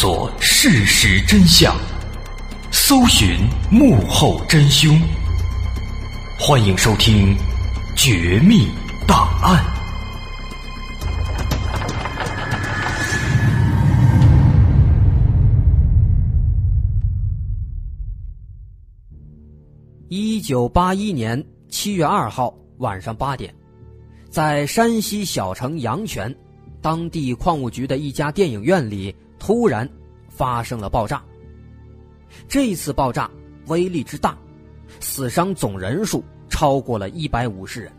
索事实真相，搜寻幕后真凶。欢迎收听《绝密档案》。一九八一年七月二号晚上八点，在山西小城阳泉，当地矿务局的一家电影院里突然发生了爆炸。这次爆炸威力之大，死伤总人数超过了一百五十人。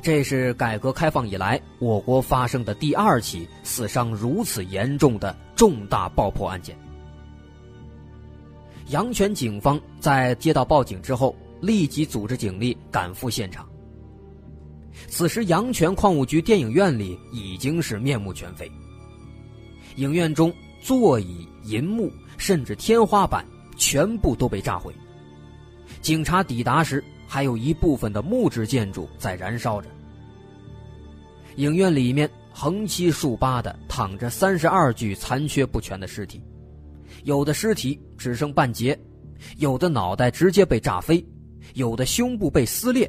这是改革开放以来我国发生的第二起死伤如此严重的重大爆破案件。阳泉警方在接到报警之后，立即组织警力赶赴现场。此时，阳泉矿务局电影院里已经是面目全非。影院中座椅、银幕，甚至天花板全部都被炸毁。警察抵达时，还有一部分的木质建筑在燃烧着。影院里面横七竖八的躺着三十二具残缺不全的尸体。有的尸体只剩半截，有的脑袋直接被炸飞，有的胸部被撕裂，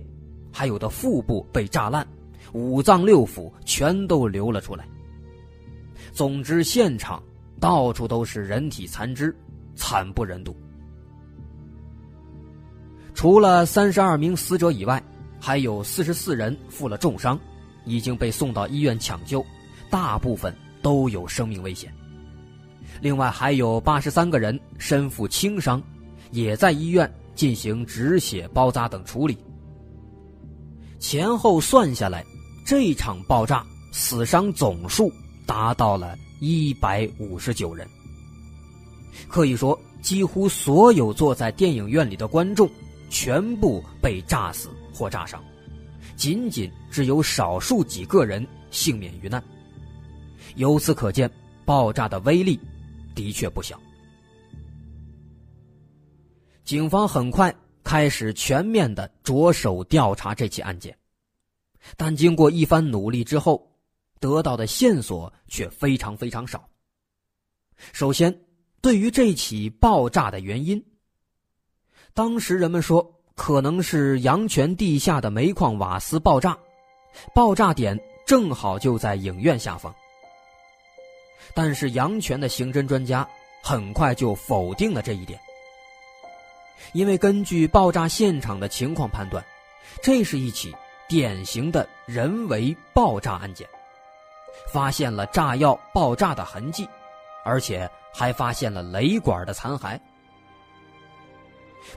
还有的腹部被炸烂，五脏六腑全都流了出来。总之，现场到处都是人体残肢，惨不忍睹。除了三十二名死者以外，还有四十四人负了重伤，已经被送到医院抢救，大部分都有生命危险。另外还有八十三个人身负轻伤，也在医院进行止血、包扎等处理。前后算下来，这场爆炸死伤总数达到了一百五十九人。可以说，几乎所有坐在电影院里的观众全部被炸死或炸伤，仅仅只有少数几个人幸免于难。由此可见，爆炸的威力。的确不小。警方很快开始全面的着手调查这起案件，但经过一番努力之后，得到的线索却非常非常少。首先，对于这起爆炸的原因，当时人们说可能是阳泉地下的煤矿瓦斯爆炸，爆炸点正好就在影院下方。但是阳泉的刑侦专家很快就否定了这一点，因为根据爆炸现场的情况判断，这是一起典型的人为爆炸案件，发现了炸药爆炸的痕迹，而且还发现了雷管的残骸。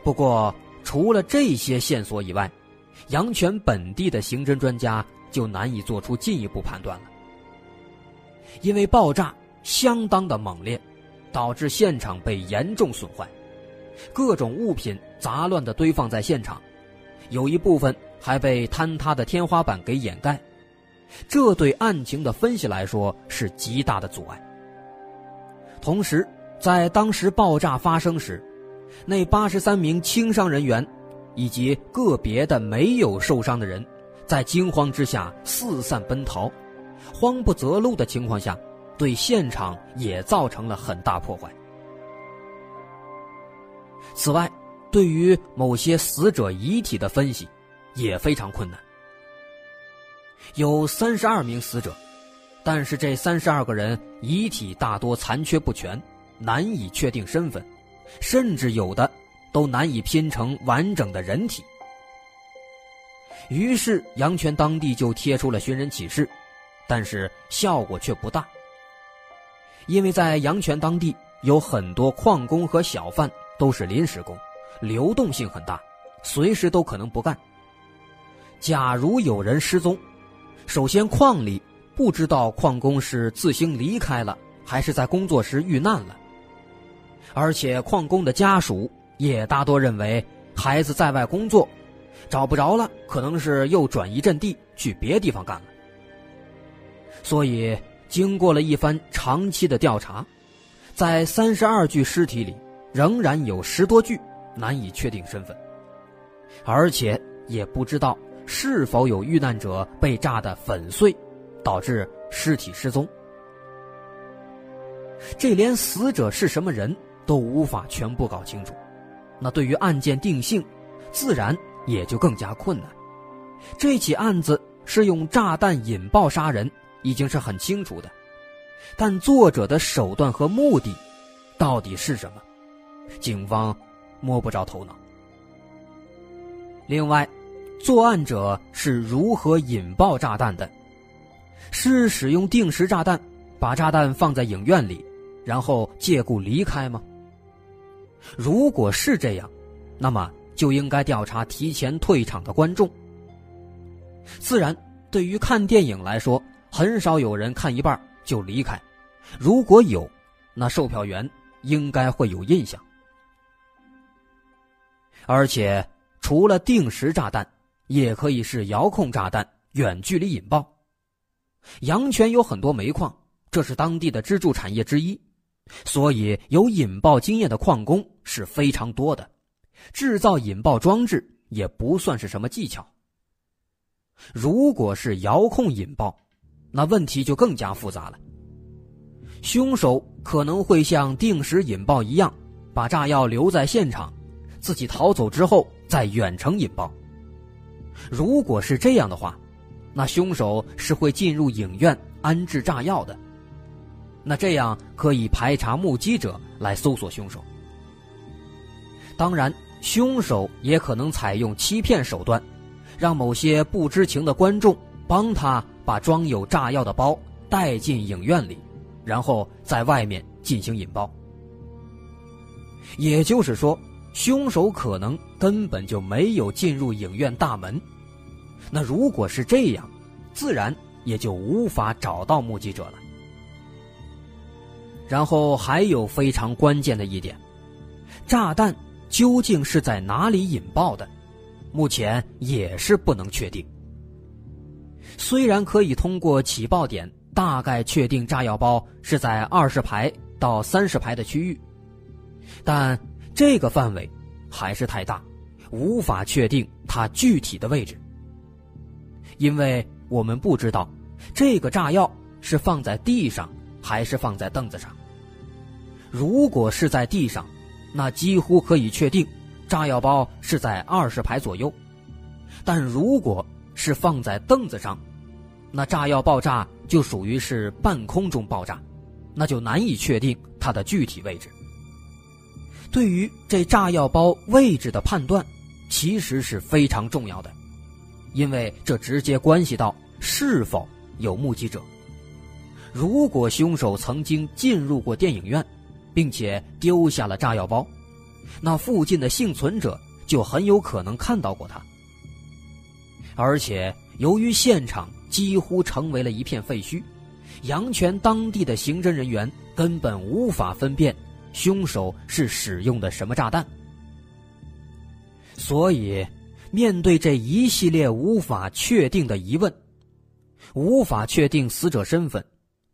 不过，除了这些线索以外，阳泉本地的刑侦专家就难以做出进一步判断了。因为爆炸相当的猛烈，导致现场被严重损坏，各种物品杂乱的堆放在现场，有一部分还被坍塌的天花板给掩盖，这对案情的分析来说是极大的阻碍。同时，在当时爆炸发生时，那八十三名轻伤人员，以及个别的没有受伤的人，在惊慌之下四散奔逃。慌不择路的情况下，对现场也造成了很大破坏。此外，对于某些死者遗体的分析也非常困难。有三十二名死者，但是这三十二个人遗体大多残缺不全，难以确定身份，甚至有的都难以拼成完整的人体。于是，阳泉当地就贴出了寻人启事。但是效果却不大，因为在阳泉当地有很多矿工和小贩都是临时工，流动性很大，随时都可能不干。假如有人失踪，首先矿里不知道矿工是自行离开了，还是在工作时遇难了，而且矿工的家属也大多认为孩子在外工作，找不着了，可能是又转移阵地去别地方干了。所以，经过了一番长期的调查，在三十二具尸体里，仍然有十多具难以确定身份，而且也不知道是否有遇难者被炸得粉碎，导致尸体失踪。这连死者是什么人都无法全部搞清楚，那对于案件定性，自然也就更加困难。这起案子是用炸弹引爆杀人，已经是很清楚的，但作者的手段和目的，到底是什么？警方摸不着头脑。另外，作案者是如何引爆炸弹的？是使用定时炸弹，把炸弹放在影院里，然后借故离开吗？如果是这样，那么就应该调查提前退场的观众。自然，对于看电影来说，很少有人看一半就离开。如果有，那售票员应该会有印象。而且，除了定时炸弹，也可以是遥控炸弹，远距离引爆。阳泉有很多煤矿，这是当地的支柱产业之一，所以有引爆经验的矿工是非常多的。制造引爆装置也不算是什么技巧。如果是遥控引爆，那问题就更加复杂了。凶手可能会像定时引爆一样，把炸药留在现场，自己逃走之后再远程引爆。如果是这样的话，那凶手是会进入影院安置炸药的。那这样可以排查目击者来搜索凶手。当然，凶手也可能采用欺骗手段。让某些不知情的观众帮他把装有炸药的包带进影院里，然后在外面进行引爆。也就是说，凶手可能根本就没有进入影院大门。那如果是这样，自然也就无法找到目击者了。然后还有非常关键的一点，炸弹究竟是在哪里引爆的？目前也是不能确定。虽然可以通过起爆点大概确定炸药包是在二十排到三十排的区域，但这个范围还是太大，无法确定它具体的位置。因为我们不知道这个炸药是放在地上还是放在凳子上。如果是在地上，那几乎可以确定。炸药包是在二十排左右，但如果是放在凳子上，那炸药爆炸就属于是半空中爆炸，那就难以确定它的具体位置。对于这炸药包位置的判断，其实是非常重要的，因为这直接关系到是否有目击者。如果凶手曾经进入过电影院，并且丢下了炸药包。那附近的幸存者就很有可能看到过他，而且由于现场几乎成为了一片废墟，阳泉当地的刑侦人员根本无法分辨凶手是使用的什么炸弹。所以，面对这一系列无法确定的疑问，无法确定死者身份，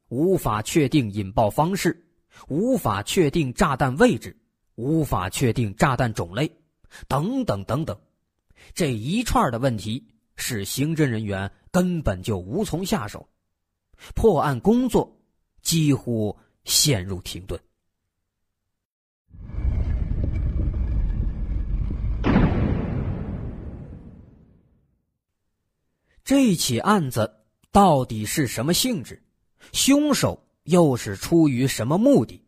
无法确定引爆方式，无法确定炸弹位置。无法确定炸弹种类，等等等等，这一串的问题使刑侦人员根本就无从下手，破案工作几乎陷入停顿。这起案子到底是什么性质？凶手又是出于什么目的？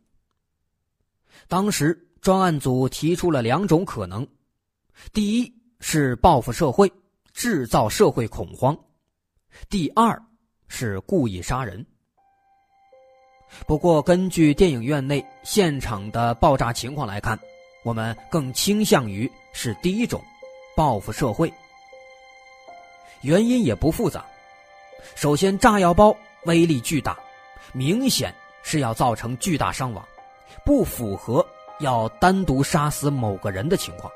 当时。专案组提出了两种可能：第一是报复社会，制造社会恐慌；第二是故意杀人。不过，根据电影院内现场的爆炸情况来看，我们更倾向于是第一种，报复社会。原因也不复杂，首先，炸药包威力巨大，明显是要造成巨大伤亡，不符合。要单独杀死某个人的情况，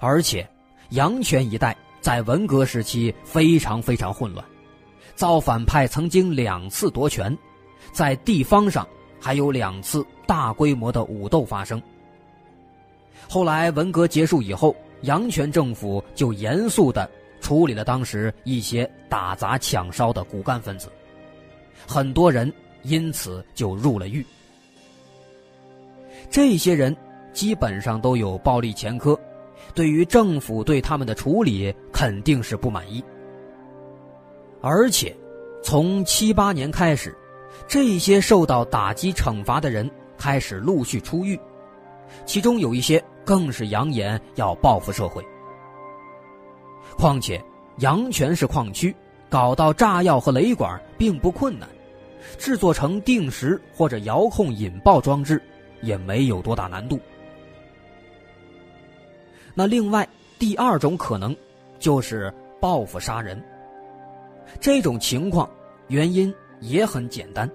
而且阳泉一带在文革时期非常非常混乱，造反派曾经两次夺权，在地方上还有两次大规模的武斗发生。后来文革结束以后，阳泉政府就严肃的处理了当时一些打砸抢烧的骨干分子，很多人因此就入了狱。这些人基本上都有暴力前科，对于政府对他们的处理肯定是不满意。而且，从七八年开始，这些受到打击惩罚的人开始陆续出狱，其中有一些更是扬言要报复社会。况且，阳泉是矿区，搞到炸药和雷管并不困难，制作成定时或者遥控引爆装置也没有多大难度。那另外第二种可能，就是报复杀人。这种情况原因也很简单，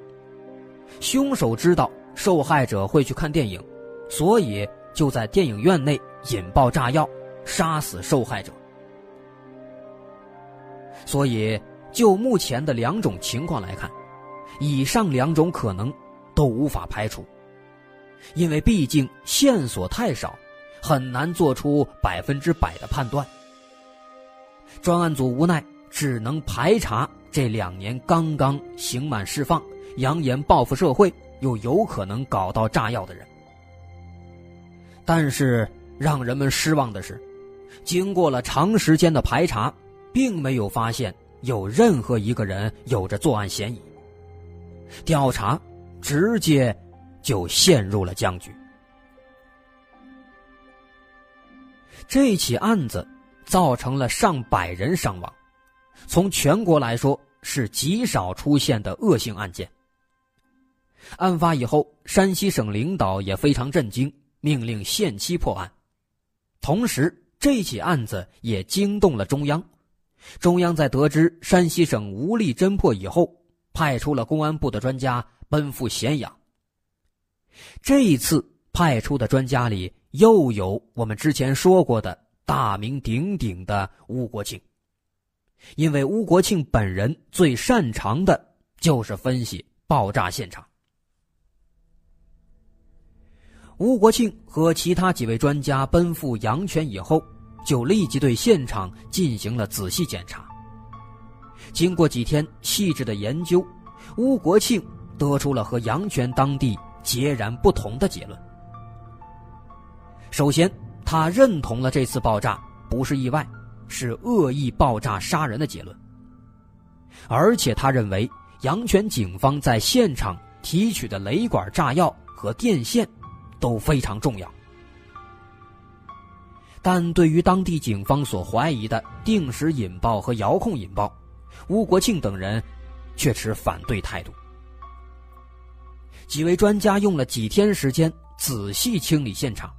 凶手知道受害者会去看电影，所以就在电影院内引爆炸药，杀死受害者。所以，就目前的两种情况来看，以上两种可能都无法排除，因为毕竟线索太少，很难做出百分之百的判断。专案组无奈，只能排查这两年刚刚刑满释放、扬言报复社会又有可能搞到炸药的人。但是让人们失望的是，经过了长时间的排查。并没有发现有任何一个人有着作案嫌疑，调查直接就陷入了僵局。这起案子造成了上百人伤亡，从全国来说是极少出现的恶性案件。案发以后，山西省领导也非常震惊，命令限期破案。同时，这起案子也惊动了中央。中央在得知山西省无力侦破以后，派出了公安部的专家奔赴咸阳。这一次派出的专家里，又有我们之前说过的大名鼎鼎的吴国庆。因为吴国庆本人最擅长的就是分析爆炸现场。吴国庆和其他几位专家奔赴阳泉以后。就立即对现场进行了仔细检查。经过几天细致的研究，吴国庆得出了和阳泉当地截然不同的结论。首先，他认同了这次爆炸不是意外，是恶意爆炸杀人的结论。而且，他认为阳泉警方在现场提取的雷管炸药和电线都非常重要。但对于当地警方所怀疑的定时引爆和遥控引爆，吴国庆等人却持反对态度。几位专家用了几天时间仔细清理现场，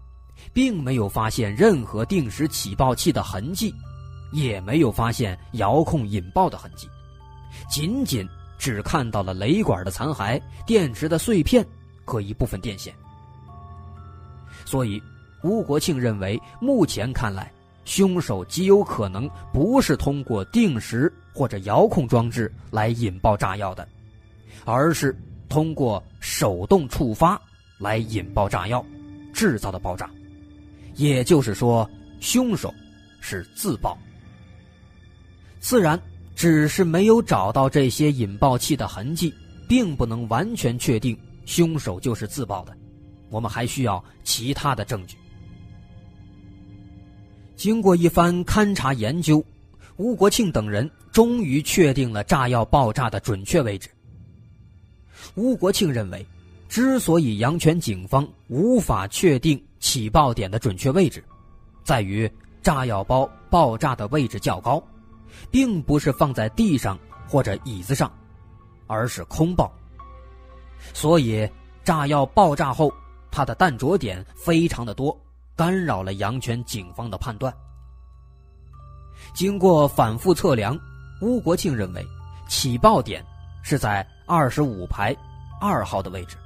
并没有发现任何定时起爆器的痕迹，也没有发现遥控引爆的痕迹，仅仅只看到了雷管的残骸、电池的碎片和一部分电线。所以。吴国庆认为，目前看来，凶手极有可能不是通过定时或者遥控装置来引爆炸药的，而是通过手动触发来引爆炸药，制造的爆炸。也就是说，凶手是自爆。自然，只是没有找到这些引爆器的痕迹，并不能完全确定凶手就是自爆的。我们还需要其他的证据。经过一番勘查研究，吴国庆等人终于确定了炸药爆炸的准确位置。吴国庆认为，之所以阳泉警方无法确定起爆点的准确位置，在于炸药包爆炸的位置较高，并不是放在地上或者椅子上，而是空爆。所以，炸药爆炸后，它的弹着点非常的多。干扰了阳泉警方的判断。经过反复测量，吴国庆认为起爆点是在二十五排二号的位置。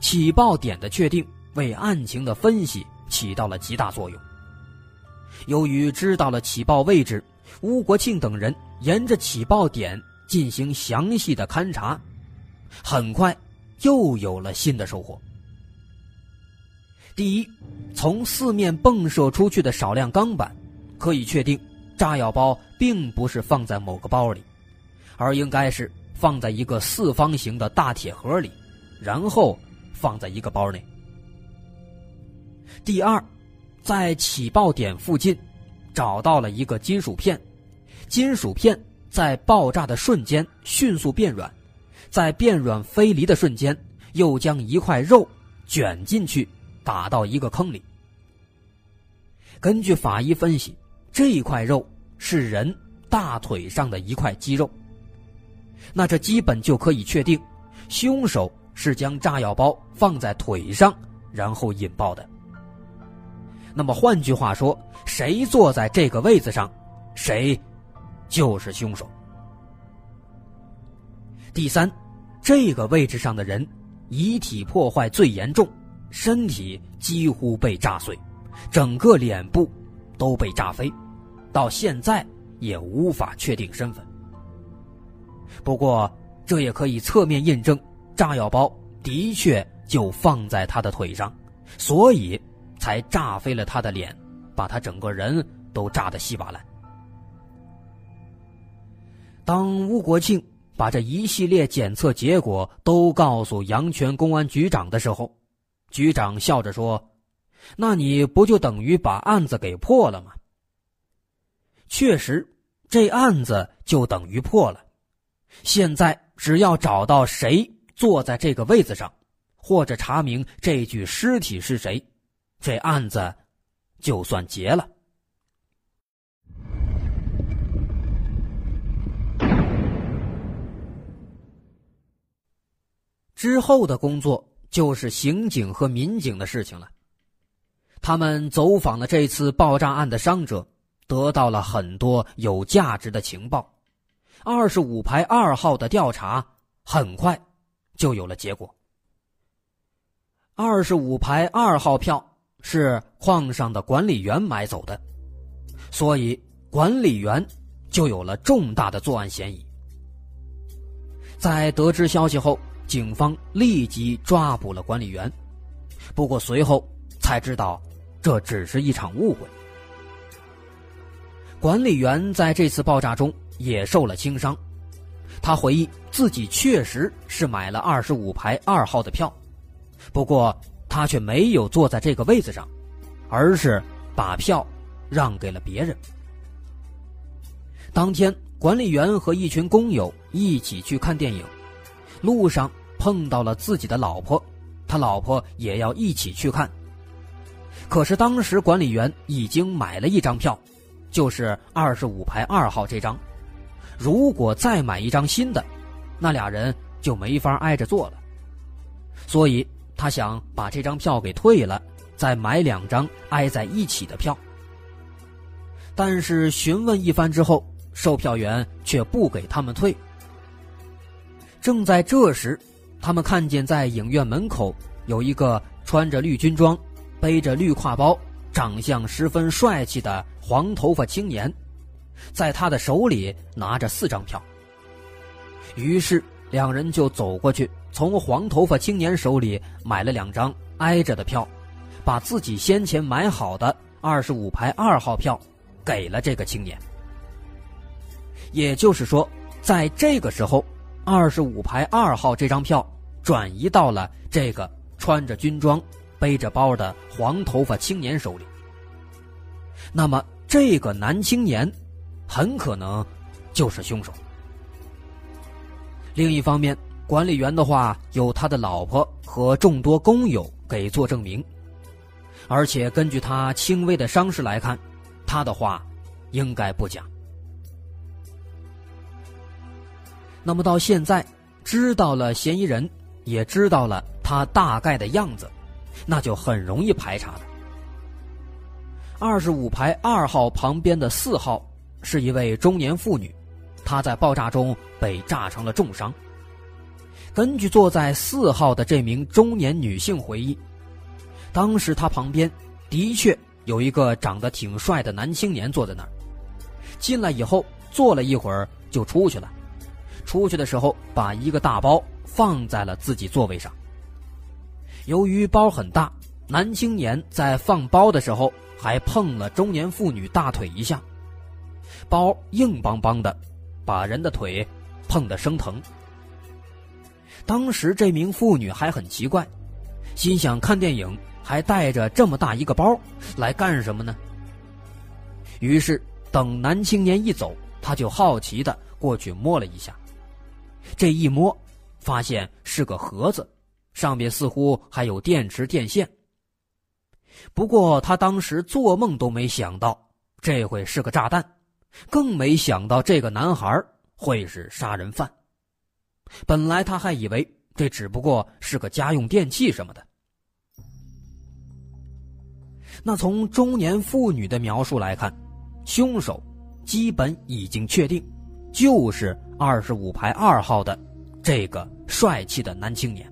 起爆点的确定为案情的分析起到了极大作用。由于知道了起爆位置，吴国庆等人沿着起爆点进行详细的勘查，很快又有了新的收获。第一，从四面迸射出去的少量钢板，可以确定，炸药包并不是放在某个包里，而应该是放在一个四方形的大铁盒里，然后放在一个包内。第二，在起爆点附近找到了一个金属片，金属片在爆炸的瞬间迅速变软，在变软飞离的瞬间，又将一块肉卷进去，打到一个坑里。根据法医分析，这块肉是人大腿上的一块肌肉。那这基本就可以确定，凶手是将炸药包放在腿上，然后引爆的。那么换句话说，谁坐在这个位子上，谁就是凶手。第三，这个位置上的人遗体破坏最严重，身体几乎被炸碎。整个脸部都被炸飞，到现在也无法确定身份。不过，这也可以侧面印证，炸药包的确就放在他的腿上，所以才炸飞了他的脸，把他整个人都炸得稀巴烂。当吴国庆把这一系列检测结果都告诉阳泉公安局长的时候，局长笑着说。那你不就等于把案子给破了吗？确实，这案子就等于破了。现在只要找到谁坐在这个位子上，或者查明这具尸体是谁，这案子就算结了。之后的工作就是刑警和民警的事情了。他们走访了这次爆炸案的伤者，得到了很多有价值的情报。二十五排二号的调查很快就有了结果。二十五排二号票是矿上的管理员买走的，所以管理员就有了重大的作案嫌疑。在得知消息后，警方立即抓捕了管理员。不过随后才知道。这只是一场误会。管理员在这次爆炸中也受了轻伤，他回忆自己确实是买了二十五排二号的票，不过他却没有坐在这个位子上，而是把票让给了别人。当天，管理员和一群工友一起去看电影，路上碰到了自己的老婆，他老婆也要一起去看。可是当时管理员已经买了一张票，就是二十五排二号这张。如果再买一张新的，那俩人就没法挨着坐了。所以他想把这张票给退了，再买两张挨在一起的票。但是询问一番之后，售票员却不给他们退。正在这时，他们看见在影院门口有一个穿着绿军装。背着绿挎包、长相十分帅气的黄头发青年，在他的手里拿着四张票。于是两人就走过去，从黄头发青年手里买了两张挨着的票，把自己先前买好的二十五排二号票给了这个青年。也就是说，在这个时候，二十五排二号这张票转移到了这个穿着军装。背着包的黄头发青年手里，那么这个男青年很可能就是凶手。另一方面，管理员的话有他的老婆和众多工友给做证明，而且根据他轻微的伤势来看，他的话应该不假。那么到现在，知道了嫌疑人，也知道了他大概的样子。那就很容易排查了。二十五排二号旁边的四号是一位中年妇女，她在爆炸中被炸成了重伤。根据坐在四号的这名中年女性回忆，当时她旁边的确有一个长得挺帅的男青年坐在那儿。进来以后坐了一会儿就出去了，出去的时候把一个大包放在了自己座位上。由于包很大，男青年在放包的时候还碰了中年妇女大腿一下，包硬邦邦的，把人的腿碰得生疼，当时这名妇女还很奇怪，心想看电影还带着这么大一个包来干什么呢？于是等男青年一走，他就好奇的过去摸了一下。这一摸，发现是个盒子，上面似乎还有电池电线。不过他当时做梦都没想到这会是个炸弹，更没想到这个男孩会是杀人犯。本来他还以为这只不过是个家用电器什么的。那从中年妇女的描述来看，凶手基本已经确定，就是二十五排二号的这个帅气的男青年。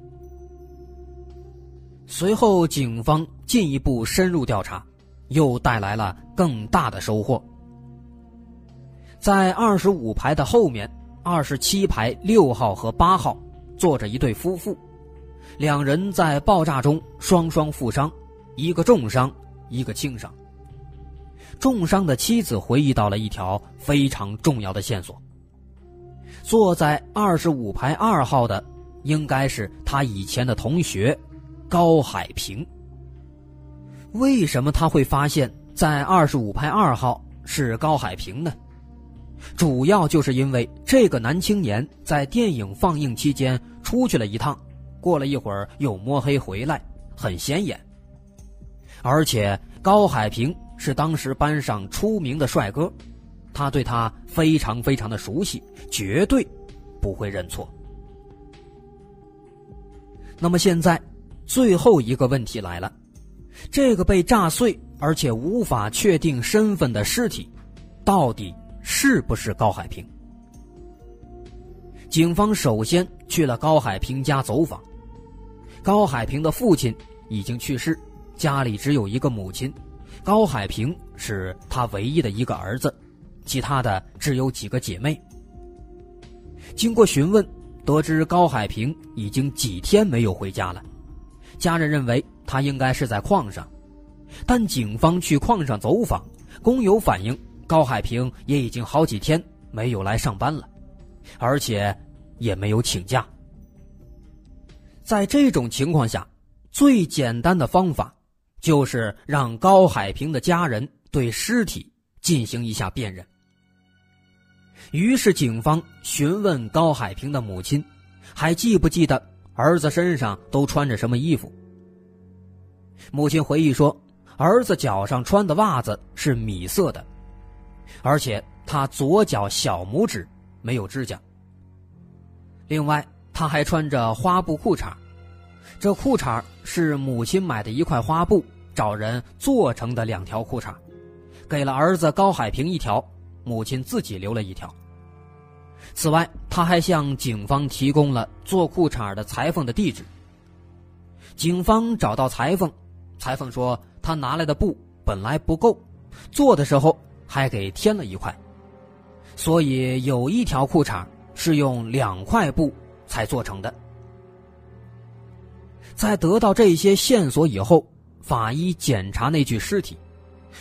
随后，警方进一步深入调查，又带来了更大的收获。在二十五排的后面。二十七排六号和八号坐着一对夫妇，两人在爆炸中双双负伤，一个重伤，一个轻伤。重伤的妻子回忆到了一条非常重要的线索：坐在二十五排二号的应该是他以前的同学高海平。为什么他会发现，在二十五排二号是高海平呢？主要就是因为这个男青年在电影放映期间出去了一趟，过了一会儿又摸黑回来，很显眼。而且高海平是当时班上出名的帅哥，他对他非常非常的熟悉，绝对不会认错。那么现在，最后一个问题来了：这个被炸碎而且无法确定身份的尸体，到底？是不是高海平？警方首先去了高海平家走访。高海平的父亲已经去世，家里只有一个母亲，高海平是他唯一的一个儿子，其他的只有几个姐妹。经过询问，得知高海平已经几天没有回家了，家人认为他应该是在矿上，但警方去矿上走访，工友反映。高海平也已经好几天没有来上班了，而且也没有请假。在这种情况下，最简单的方法就是让高海平的家人对尸体进行一下辨认。于是，警方询问高海平的母亲，还记不记得儿子身上都穿着什么衣服？母亲回忆说，儿子脚上穿的袜子是米色的。而且他左脚小拇指没有指甲。另外，他还穿着花布裤衩，这裤衩是母亲买的一块花布找人做成的两条裤衩，给了儿子高海平一条，母亲自己留了一条。此外，他还向警方提供了做裤衩的裁缝的地址。警方找到裁缝，裁缝说他拿来的布本来不够，做的时候。还给添了一块，所以有一条裤衩是用两块布才做成的。在得到这些线索以后，法医检查那具尸体，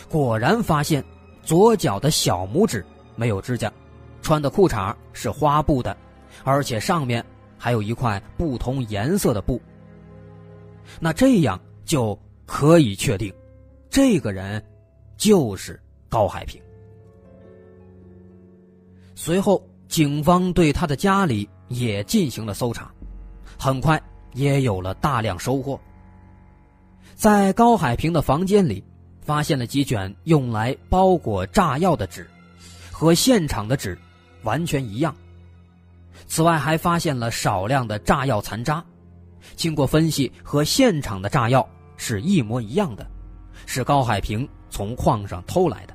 果然发现左脚的小拇指没有指甲，穿的裤衩是花布的，而且上面还有一块不同颜色的布。那这样就可以确定，这个人就是。高海平。随后，警方对他的家里也进行了搜查，很快也有了大量收获。在高海平的房间里，发现了几卷用来包裹炸药的纸，和现场的纸完全一样。此外，还发现了少量的炸药残渣，经过分析，和现场的炸药是一模一样的，是高海平从矿上偷来的。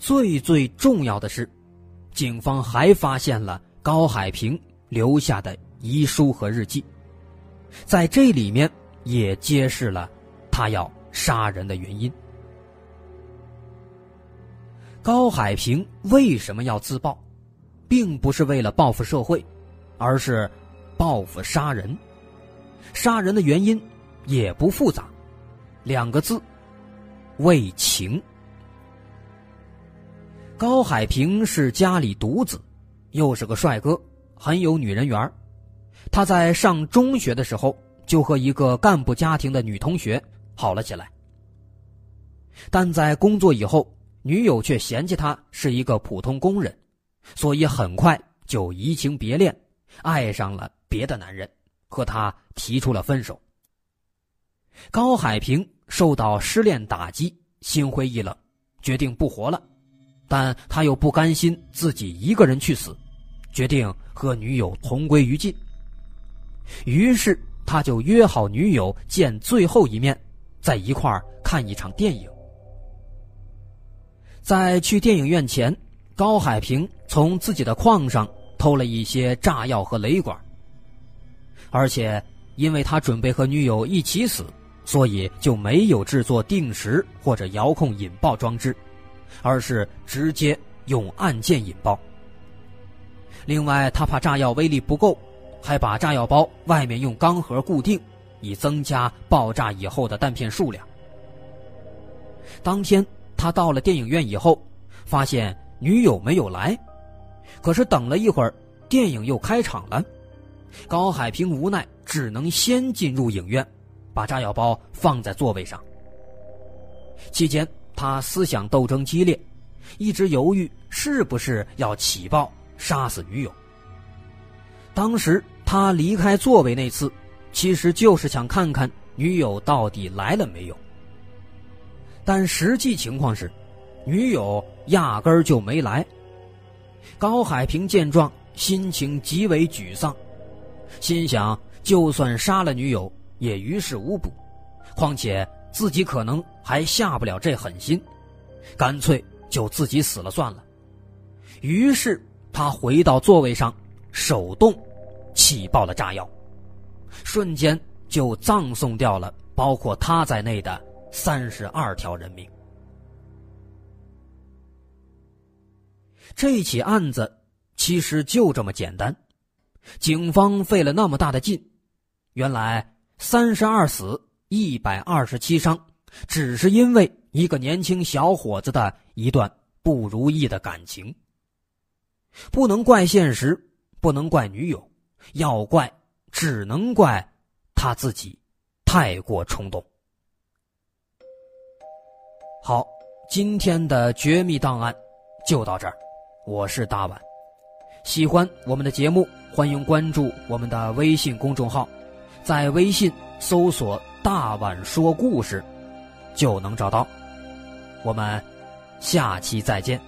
最最重要的是，警方还发现了高海平留下的遗书和日记，在这里面也揭示了他要杀人的原因。高海平为什么要自爆，并不是为了报复社会，而是报复杀人。杀人的原因也不复杂，两个字：为情。高海平是家里独子，又是个帅哥，很有女人缘他在上中学的时候就和一个干部家庭的女同学好了起来，但在工作以后，女友却嫌弃他是一个普通工人，所以很快就移情别恋，爱上了别的男人，和他提出了分手。高海平受到失恋打击，心灰意冷，决定不活了，但他又不甘心自己一个人去死，决定和女友同归于尽。于是，他就约好女友见最后一面，在一块儿看一场电影。在去电影院前，高海平从自己的矿上偷了一些炸药和雷管，而且因为他准备和女友一起死，所以就没有制作定时或者遥控引爆装置，而是直接用按键引爆。另外，他怕炸药威力不够。还把炸药包外面用钢盒固定，以增加爆炸以后的弹片数量。当天他到了电影院以后，发现女友没有来，可是等了一会儿，电影又开场了。高海平无奈，只能先进入影院，把炸药包放在座位上。期间他思想斗争激烈，一直犹豫是不是要起爆杀死女友。当时。他离开座位那次，其实就是想看看女友到底来了没有。但实际情况是，女友压根儿就没来。高海平见状，心情极为沮丧，心想：就算杀了女友，也于事无补，况且自己可能还下不了这狠心，干脆就自己死了算了。于是他回到座位上，手动。起爆了炸药，瞬间就葬送掉了包括他在内的三十二条人命。这起案子其实就这么简单，警方费了那么大的劲，原来三十二死一百二十七伤，只是因为一个年轻小伙子的一段不如意的感情。不能怪现实，不能怪女友。要怪，只能怪他自己太过冲动。好，今天的绝密档案就到这儿，我是大碗。喜欢我们的节目，欢迎关注我们的微信公众号，在微信搜索“大碗说故事”就能找到。我们下期再见。